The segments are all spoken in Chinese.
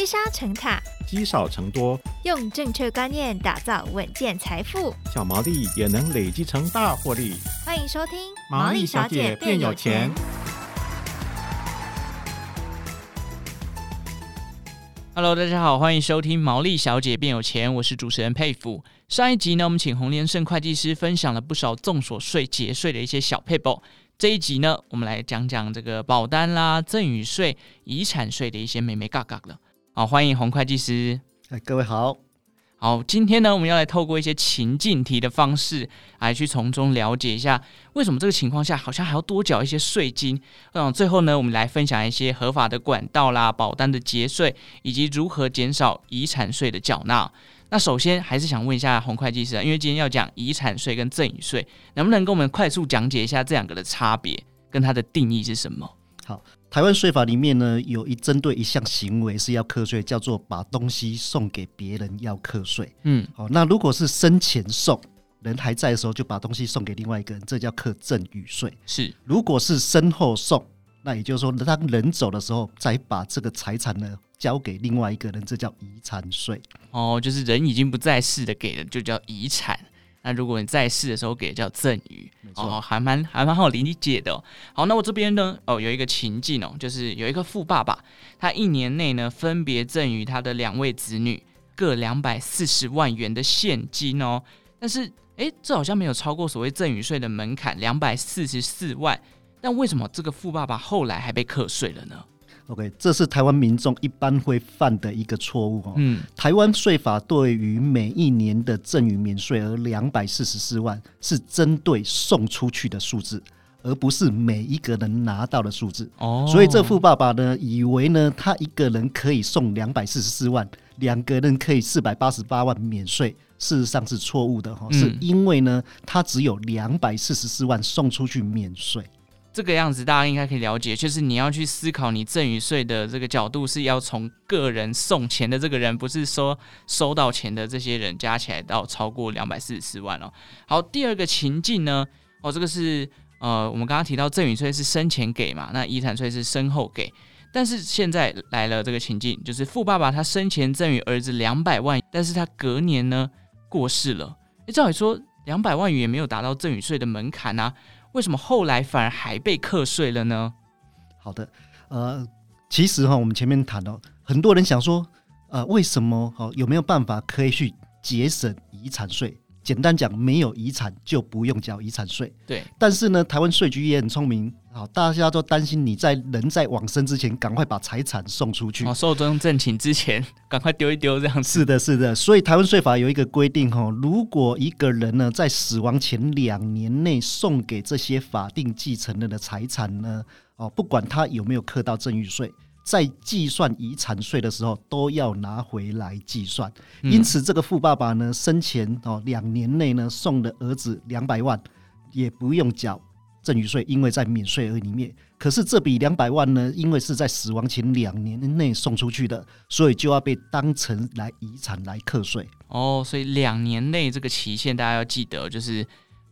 积沙成塔，积少成多，用正确观念打造稳健财富，小毛利也能累积成大获利。欢迎收听《毛利小姐变有钱》。Hello，大家好，欢迎收听《毛利小姐变有钱》，我是主持人佩服。上一集呢，我们请洪连胜会计师分享了不少综所税节税的一些小撇步。这一集呢，我们来讲讲这个保单啦、赠与税、遗产税的一些美眉嘎嘎了。好，欢迎洪会计师。哎，各位好。好，今天呢，我们要来透过一些情境题的方式，来去从中了解一下，为什么这个情况下好像还要多缴一些税金。嗯，最后呢，我们来分享一些合法的管道啦、保单的节税，以及如何减少遗产税的缴纳。那首先还是想问一下洪会计师啊，因为今天要讲遗产税跟赠与税，能不能跟我们快速讲解一下这两个的差别跟它的定义是什么？好，台湾税法里面呢，有一针对一项行为是要课税，叫做把东西送给别人要课税。嗯，好，那如果是生前送，人还在的时候就把东西送给另外一个人，这叫课赠与税。是，如果是身后送，那也就是说当人走的时候再把这个财产呢。交给另外一个人，这叫遗产税哦。就是人已经不在世的给的就叫遗产。那如果你在世的时候给叫赠与，哦，还蛮还蛮好理解的哦。好，那我这边呢，哦，有一个情境哦，就是有一个富爸爸，他一年内呢分别赠与他的两位子女各两百四十万元的现金哦。但是，哎，这好像没有超过所谓赠与税的门槛两百四十四万。但为什么这个富爸爸后来还被课税了呢？OK，这是台湾民众一般会犯的一个错误哦。嗯，台湾税法对于每一年的赠与免税额两百四十四万，是针对送出去的数字，而不是每一个人拿到的数字。哦，所以这富爸爸呢，以为呢，他一个人可以送两百四十四万，两个人可以四百八十八万免税，事实上是错误的哈，嗯，是因为呢，他只有两百四十四万送出去免税。这个样子大家应该可以了解，就是你要去思考你赠与税的这个角度，是要从个人送钱的这个人，不是说收到钱的这些人加起来到超过两百四十四万哦。好，第二个情境呢，哦，这个是呃，我们刚刚提到赠与税是生前给嘛，那遗产税是身后给，但是现在来了这个情境，就是富爸爸他生前赠与儿子两百万，但是他隔年呢过世了，诶，照理说两百万元也没有达到赠与税的门槛啊。为什么后来反而还被课税了呢？好的，呃，其实哈，我们前面谈到，很多人想说，呃，为什么哈，有没有办法可以去节省遗产税？简单讲，没有遗产就不用缴遗产税。对，但是呢，台湾税局也很聪明。好，大家都担心你在人在往生之前，赶快把财产送出去。哦，寿终正寝之前，赶快丢一丢，这样子。是的，是的。所以台湾税法有一个规定，哈，如果一个人呢在死亡前两年内送给这些法定继承人的财产呢，哦，不管他有没有课到赠与税，在计算遗产税的时候都要拿回来计算。因此，这个富爸爸呢生前哦两年内呢送的儿子两百万，也不用缴。赠与税，因为在免税额里面，可是这笔两百万呢，因为是在死亡前两年内送出去的，所以就要被当成来遗产来课税。哦，所以两年内这个期限大家要记得，就是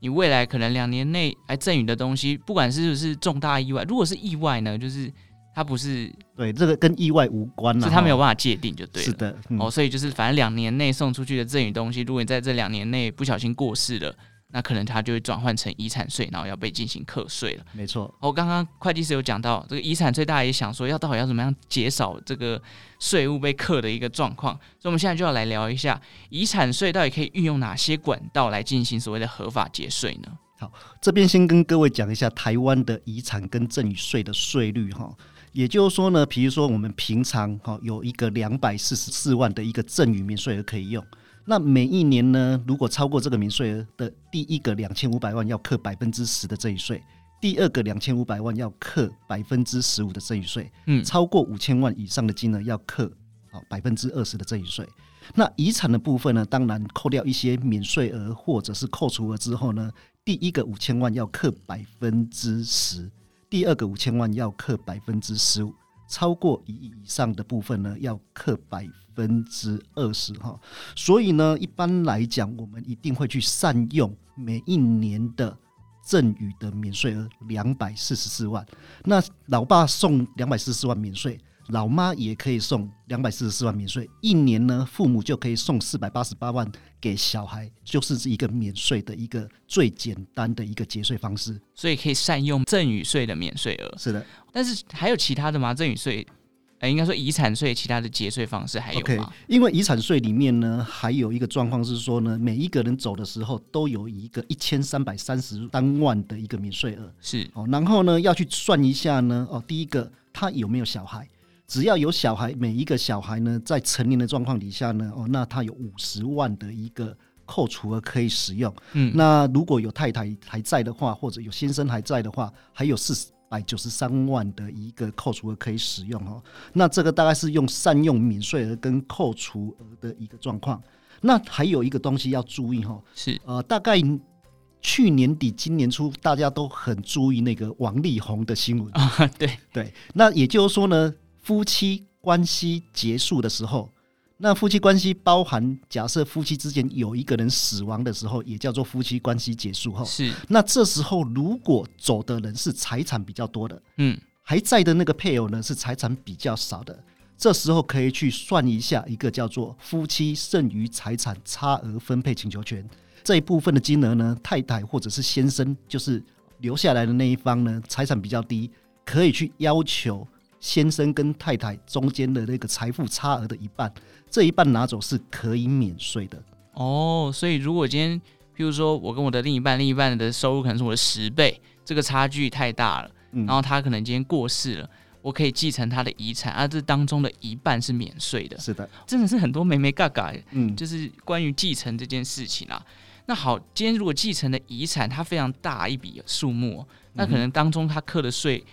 你未来可能两年内来赠与的东西，不管是不是重大意外，如果是意外呢，就是它不是对这个跟意外无关了，是它没有办法界定就对了。是的，嗯、哦，所以就是反正两年内送出去的赠与东西，如果你在这两年内不小心过世了。那可能它就会转换成遗产税，然后要被进行课税了。没错，我刚刚会计师有讲到这个遗产税，大家也想说要到底要怎么样减少这个税务被课的一个状况，所以我们现在就要来聊一下遗产税到底可以运用哪些管道来进行所谓的合法节税呢？好，这边先跟各位讲一下台湾的遗产跟赠与税的税率哈，也就是说呢，比如说我们平常哈有一个两百四十四万的一个赠与免税额可以用。那每一年呢，如果超过这个免税额的第一个两千五百万要课百分之十的赠与税，第二个两千五百万要课百分之十五的赠与税，嗯，超过五千万以上的金额要课好百分之二十的赠与税。那遗产的部分呢，当然扣掉一些免税额或者是扣除额之后呢，第一个五千万要课百分之十，第二个五千万要课百分之十五。超过一亿以上的部分呢，要克百分之二十哈。所以呢，一般来讲，我们一定会去善用每一年的赠与的免税额两百四十四万。那老爸送两百四十四万免税，老妈也可以送两百四十四万免税，一年呢，父母就可以送四百八十八万给小孩，就是一个免税的一个最简单的一个节税方式。所以可以善用赠与税的免税额。是的，但是还有其他的吗？赠与税？哎，应该说遗产税，其他的节税方式还有吗？Okay, 因为遗产税里面呢，还有一个状况是说呢，每一个人走的时候都有一个一千三百三十三万的一个免税额。是哦，然后呢，要去算一下呢，哦，第一个他有没有小孩？只要有小孩，每一个小孩呢，在成年的状况底下呢，哦，那他有五十万的一个扣除额可以使用。嗯，那如果有太太还在的话，或者有先生还在的话，还有四十。百九十三万的一个扣除额可以使用哦，那这个大概是用善用免税额跟扣除额的一个状况。那还有一个东西要注意哈，是呃，大概去年底今年初，大家都很注意那个王力宏的新闻啊，对对。那也就是说呢，夫妻关系结束的时候。那夫妻关系包含，假设夫妻之间有一个人死亡的时候，也叫做夫妻关系结束后。是。那这时候如果走的人是财产比较多的，嗯，还在的那个配偶呢是财产比较少的，这时候可以去算一下一个叫做夫妻剩余财产差额分配请求权这一部分的金额呢，太太或者是先生，就是留下来的那一方呢，财产比较低，可以去要求。先生跟太太中间的那个财富差额的一半，这一半拿走是可以免税的哦。所以如果今天，譬如说我跟我的另一半，另一半的收入可能是我的十倍，这个差距太大了，嗯、然后他可能今天过世了，我可以继承他的遗产，而、啊、这当中的一半是免税的。是的，真的是很多眉眉嘎嘎，嗯，就是关于继承这件事情啊。那好，今天如果继承的遗产它非常大一笔数目，那可能当中他课的税。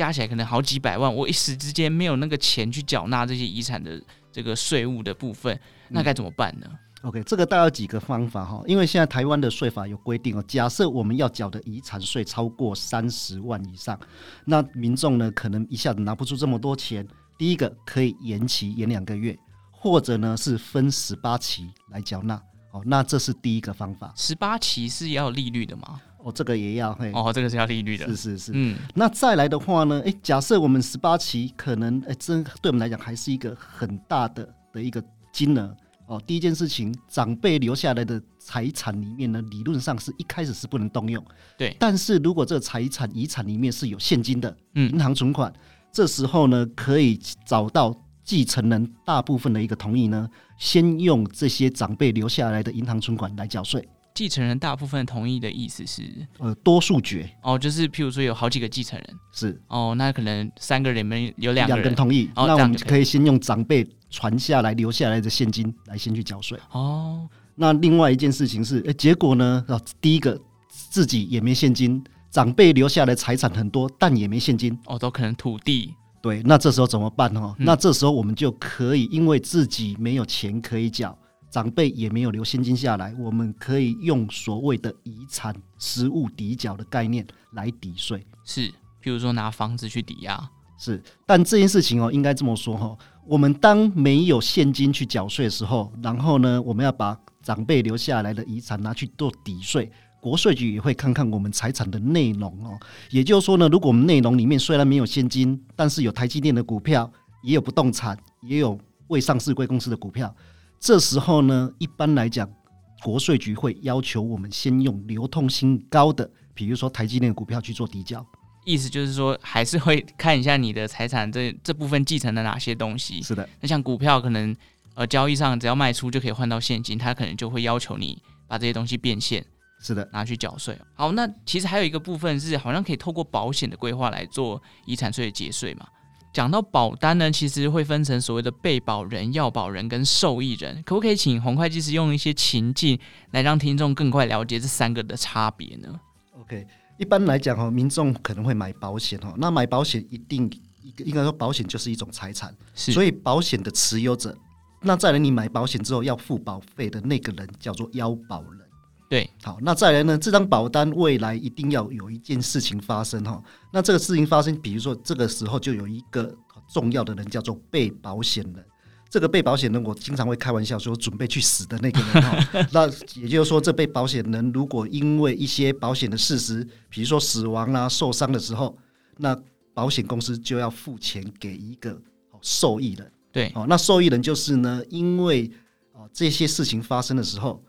加起来可能好几百万，我一时之间没有那个钱去缴纳这些遗产的这个税务的部分，那该怎么办呢？嗯，OK，这个大概有几个方法哈，因为现在台湾的税法有规定哦，假设我们要缴的遗产税超过三十万以上，那民众呢可能一下子拿不出这么多钱。第一个可以延期延两个月，或者呢是分十八期来缴纳。哦，那这是第一个方法。十八期是要利率的吗？哦，这个也要嘿。哦，这个是要利率的。是是是，嗯。那再来的话呢？诶，假设我们十八期可能，诶，这对我们来讲还是一个很大的的一个金额。哦，第一件事情，长辈留下来的财产里面呢，理论上是一开始是不能动用。对。但是如果这个财产遗产里面是有现金的，嗯，银行存款，这时候呢，可以找到继承人大部分的一个同意呢，先用这些长辈留下来的银行存款来缴税。继承人大部分同意的意思是，呃，多数决哦，就是譬如说有好几个继承人，是哦，那可能三个人里面有两个人同意，哦，那我们可以先用长辈传下来留下来的现金来先去缴税。哦，那另外一件事情是，哎，结果呢，第一个自己也没现金，长辈留下来财产很多，但也没现金，哦，都可能土地。对，那这时候怎么办呢？嗯，那这时候我们就可以，因为自己没有钱可以缴。长辈也没有留现金下来，我们可以用所谓的遗产实物抵缴的概念来抵税，是，譬如说拿房子去抵押，是。但这件事情哦，应该这么说哈，我们当没有现金去缴税的时候，然后呢，我们要把长辈留下来的遗产拿去做抵税，国税局也会看看我们财产的内容哦。也就是说呢，如果我们内容里面虽然没有现金，但是有台积电的股票，也有不动产，也有未上市贵公司的股票。这时候呢，一般来讲，国税局会要求我们先用流通性高的，比如说台积电的股票去做抵缴。意思就是说，还是会看一下你的财产这这部分继承了哪些东西。是的，那像股票，可能呃交易上只要卖出就可以换到现金，他可能就会要求你把这些东西变现。是的，拿去缴税。好，那其实还有一个部分是，好像可以透过保险的规划来做遗产税的节税嘛。讲到保单呢，其实会分成所谓的被保人、要保人跟受益人。可不可以请洪会计师用一些情境来让听众更快了解这三个的差别呢？OK，一般来讲哈，民众可能会买保险哈，那买保险一定一个应该说保险就是一种财产，是，所以保险的持有者，那再来你买保险之后要付保费的那个人叫做要保人。对，好，那再来呢？这张保单未来一定要有一件事情发生哈。那这个事情发生，比如说这个时候就有一个重要的人叫做被保险人。这个被保险人，我经常会开玩笑说，准备去死的那个人哈。那也就是说，这被保险人如果因为一些保险的事实，比如说死亡啊、受伤的时候，那保险公司就要付钱给一个受益人。对，哦，那受益人就是呢，因为哦这些事情发生的时候，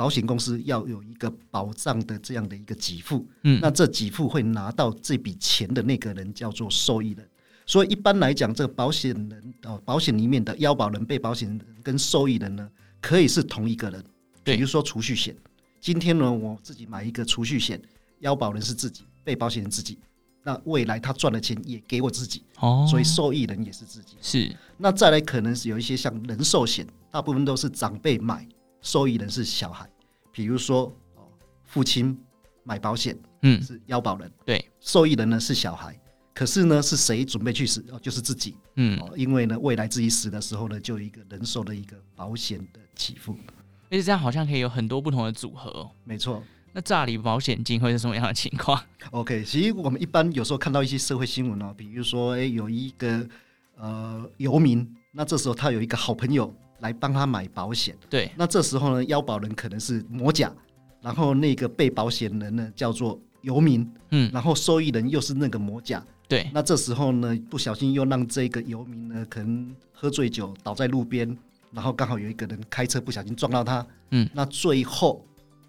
保险公司要有一个保障的这样的一个给付，嗯，那这给付会拿到这笔钱的那个人叫做受益人。所以一般来讲，这个保险人哦，保险里面的腰保人、被保险人跟受益人呢，可以是同一个人。比如说储蓄险，今天呢，我自己买一个储蓄险，腰保人是自己，被保险人自己。那未来他赚的钱也给我自己，哦，所以受益人也是自己。是，那再来可能是有一些像人寿险，大部分都是长辈买，受益人是小孩。比如说哦，父亲买保险，嗯，是腰保人，对，受益人呢是小孩。可是呢，是谁准备去死？哦，就是自己，嗯，因为呢，未来自己死的时候呢，就有一个人寿的一个保险的起付。而且这样好像可以有很多不同的组合哦。没错。那诈领保险金会是什么样的情况？OK，其实我们一般有时候看到一些社会新闻哦，比如说，哎，有一个呃游民，那这时候他有一个好朋友来帮他买保险，对，那这时候呢，腰保人可能是某甲，然后那个被保险人呢叫做游民，嗯，然后受益人又是那个某甲，对，那这时候呢，不小心又让这个游民呢可能喝醉酒倒在路边，然后刚好有一个人开车不小心撞到他，嗯，那最后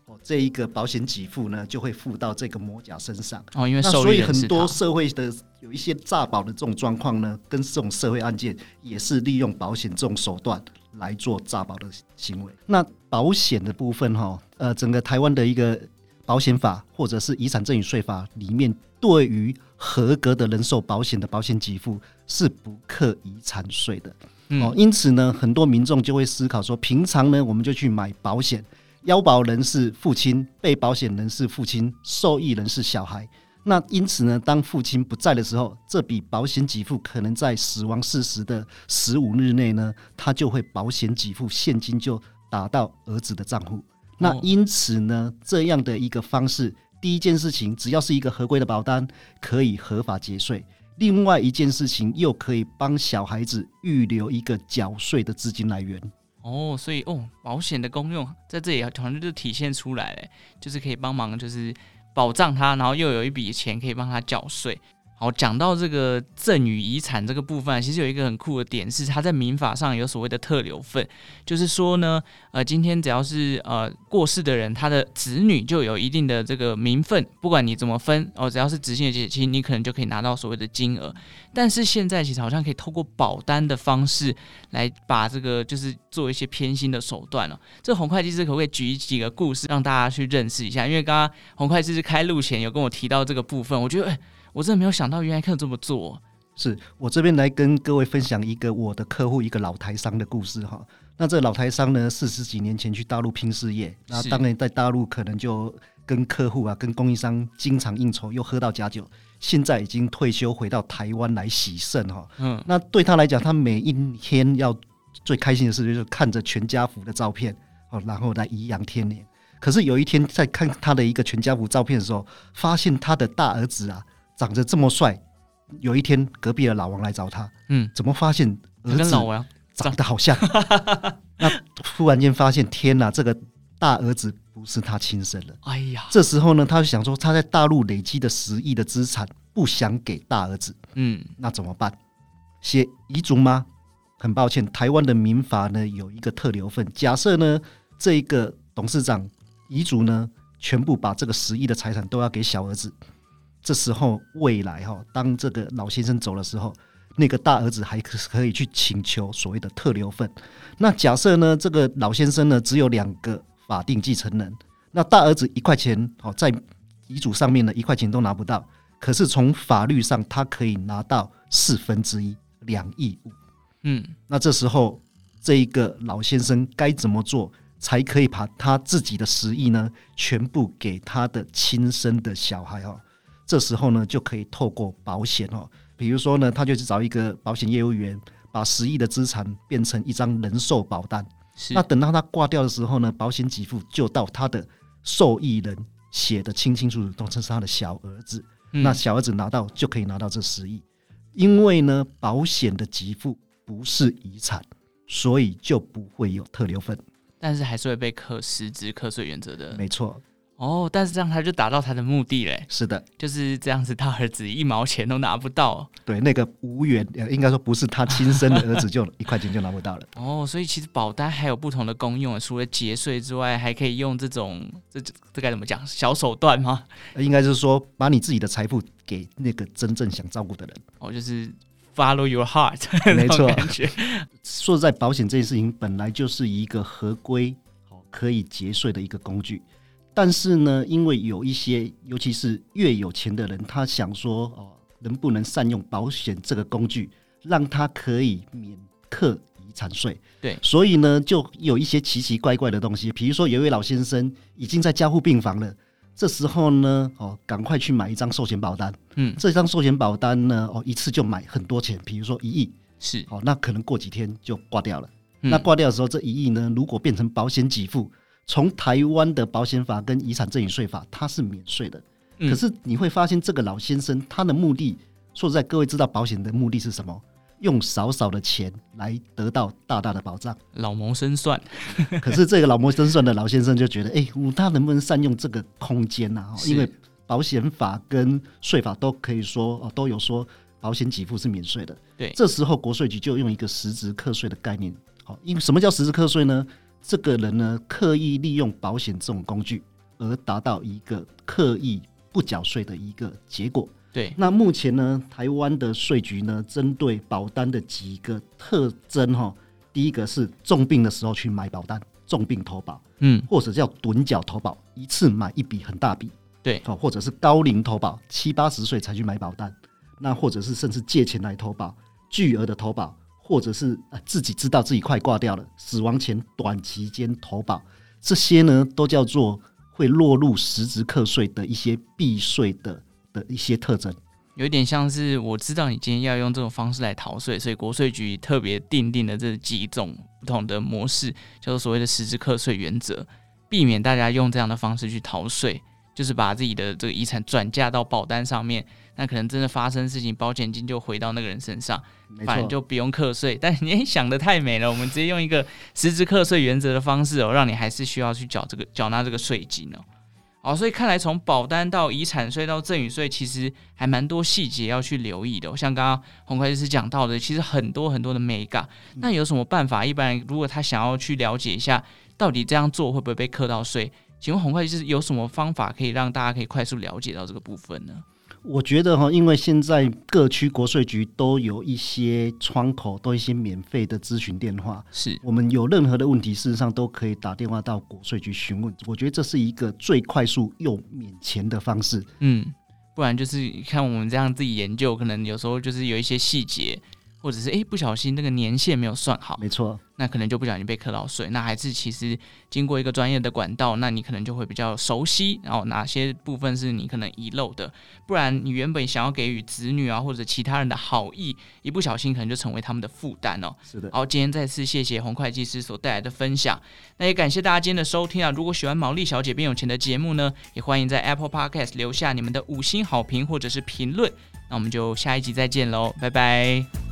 哦。这一个保险给付呢，就会付到这个魔甲身上。哦，因为那所以很多社会的有一些诈保的这种状况呢，跟这种社会案件也是利用保险这种手段来做诈保的行为。那保险的部分哈，呃，整个台湾的一个保险法或者是遗产赠与税法里面，对于合格的人寿保险的保险给付是不课遗产税的哦。因此呢，很多民众就会思考说，平常呢，我们就去买保险。腰保人是父亲，被保险人是父亲，受益人是小孩。那因此呢，当父亲不在的时候，这笔保险给付可能在死亡事实的十五日内呢，他就会保险给付现金就打到儿子的账户。那因此呢，这样的一个方式，第一件事情，只要是一个合规的保单，可以合法节税；另外一件事情，又可以帮小孩子预留一个缴税的资金来源。哦，所以哦，保险的功用在这里好像就体现出来了，就是可以帮忙，就是保障他，然后又有一笔钱可以帮他缴税。好，讲到这个赠与遗产这个部分，其实有一个很酷的点是，它在民法上有所谓的特留份，就是说呢，呃，今天只要是呃过世的人，他的子女就有一定的这个名分，不管你怎么分哦，只要是直系的血亲，你可能就可以拿到所谓的金额。但是现在其实好像可以透过保单的方式来把这个就是做一些偏心的手段了。这洪会计师可不可以举几个故事让大家去认识一下？因为刚刚洪会计师开录前有跟我提到这个部分，我觉得哎。我真的没有想到，原来可以这么做。是我这边来跟各位分享一个我的客户，一个老台商的故事哈。那这个老台商呢，四十几年前去大陆拼事业，那当然在大陆可能就跟客户啊、跟供应商经常应酬，又喝到假酒。现在已经退休，回到台湾来洗肾哈。嗯，那对他来讲，他每一天要最开心的事就是看着全家福的照片哦，然后来颐养天年。可是有一天在看他的一个全家福照片的时候，发现他的大儿子啊。长得这么帅，有一天隔壁的老王来找他，嗯，怎么发现儿子老王长得好像？那突然间发现，天哪，这个大儿子不是他亲生的。哎呀，这时候呢，他就想说，他在大陆累积的十亿的资产，不想给大儿子，嗯，那怎么办？写遗嘱吗？很抱歉，台湾的民法呢有一个特留份，假设呢这一个董事长遗嘱呢全部把这个十亿的财产都要给小儿子。这时候，未来哈，当这个老先生走的时候，那个大儿子还可可以去请求所谓的特留份。那假设呢，这个老先生呢只有两个法定继承人，那大儿子一块钱哦，在遗嘱上面呢一块钱都拿不到，可是从法律上他可以拿到四分之一两亿五。嗯，那这时候这一个老先生该怎么做才可以把他自己的十亿呢全部给他的亲生的小孩哈？这时候呢，就可以透过保险哦，比如说呢，他就去找一个保险业务员，把十亿的资产变成一张人寿保单。是。那等到他挂掉的时候呢，保险给付就到他的受益人写的清清楚楚，都是他的小儿子。嗯。那小儿子拿到就可以拿到这十亿，因为呢，保险的给付不是遗产，所以就不会有特留份。但是还是会被课实质课税原则的。没错。哦，但是这样他就达到他的目的嘞。是的，就是这样子，他儿子一毛钱都拿不到。对，那个无缘，应该说不是他亲生的儿子，就一块钱就拿不到了。哦，所以其实保单还有不同的功用，除了节税之外，还可以用这种这这该怎么讲小手段吗？应该是说把你自己的财富给那个真正想照顾的人。哦，就是 follow your heart，没错。说实在，保险这件事情本来就是一个合规、可以节税的一个工具。但是呢，因为有一些，尤其是越有钱的人，他想说哦，能不能善用保险这个工具，让他可以免课遗产税？对，所以呢，就有一些奇奇怪怪的东西。比如说，有一位老先生已经在加护病房了，这时候呢，哦，赶快去买一张寿险保单。嗯，这张寿险保单呢，哦，一次就买很多钱，比如说一亿，是哦，那可能过几天就挂掉了。嗯、那挂掉的时候，这一亿呢，如果变成保险给付。从台湾的保险法跟遗产赠与税法，它是免税的。可是你会发现，这个老先生他的目的，说实在，各位知道保险的目的是什么？用少少的钱来得到大大的保障，老谋深算。可是这个老谋深算的老先生就觉得，哎，他能不能善用这个空间呢？因为保险法跟税法都可以说哦，都有说保险给付是免税的。对，这时候国税局就用一个实质课税的概念。好，因为什么叫实质课税呢？这个人呢，刻意利用保险这种工具，而达到一个刻意不缴税的一个结果。对，那目前呢，台湾的税局呢，针对保单的几个特征哈，第一个是重病的时候去买保单，重病投保，嗯，或者叫趸缴投保，一次买一笔很大笔，对，或者是高龄投保，七八十岁才去买保单，那或者是甚至借钱来投保，巨额的投保。或者是自己知道自己快挂掉了，死亡前短期间投保，这些呢都叫做会落入实质课税的一些避税的的一些特征。有点像是我知道你今天要用这种方式来逃税，所以国税局特别订定了这几种不同的模式，叫做所谓的实质课税原则，避免大家用这样的方式去逃税，就是把自己的这个遗产转嫁到保单上面。那可能真的发生事情，保险金就回到那个人身上，反正就不用课税。但你也 想得太美了，我们直接用一个实质课税原则的方式哦，让你还是需要去缴这个缴纳这个税金哦。好，所以看来从保单到遗产税到赠与税，其实还蛮多细节要去留意的哦。像刚刚洪会计师讲到的，其实很多很多的眉角。那有什么办法？一般人如果他想要去了解一下，到底这样做会不会被课到税？请问洪会计师有什么方法可以让大家可以快速了解到这个部分呢？我觉得哈，因为现在各区国税局都有一些窗口，都一些免费的咨询电话，是我们有任何的问题，事实上都可以打电话到国税局询问。我觉得这是一个最快速又免钱的方式。嗯，不然就是看我们这样自己研究，可能有时候就是有一些细节。或者是诶，不小心那个年限没有算好，没错，那可能就不小心被课到税。那还是其实经过一个专业的管道，那你可能就会比较熟悉，然后哪些部分是你可能遗漏的，不然你原本想要给予子女啊或者其他人的好意，一不小心可能就成为他们的负担哦。是的。好，今天再次谢谢洪会计师所带来的分享，那也感谢大家今天的收听啊。如果喜欢毛利小姐变有钱的节目呢，也欢迎在 Apple Podcast 留下你们的五星好评或者是评论。那我们就下一集再见喽，拜拜。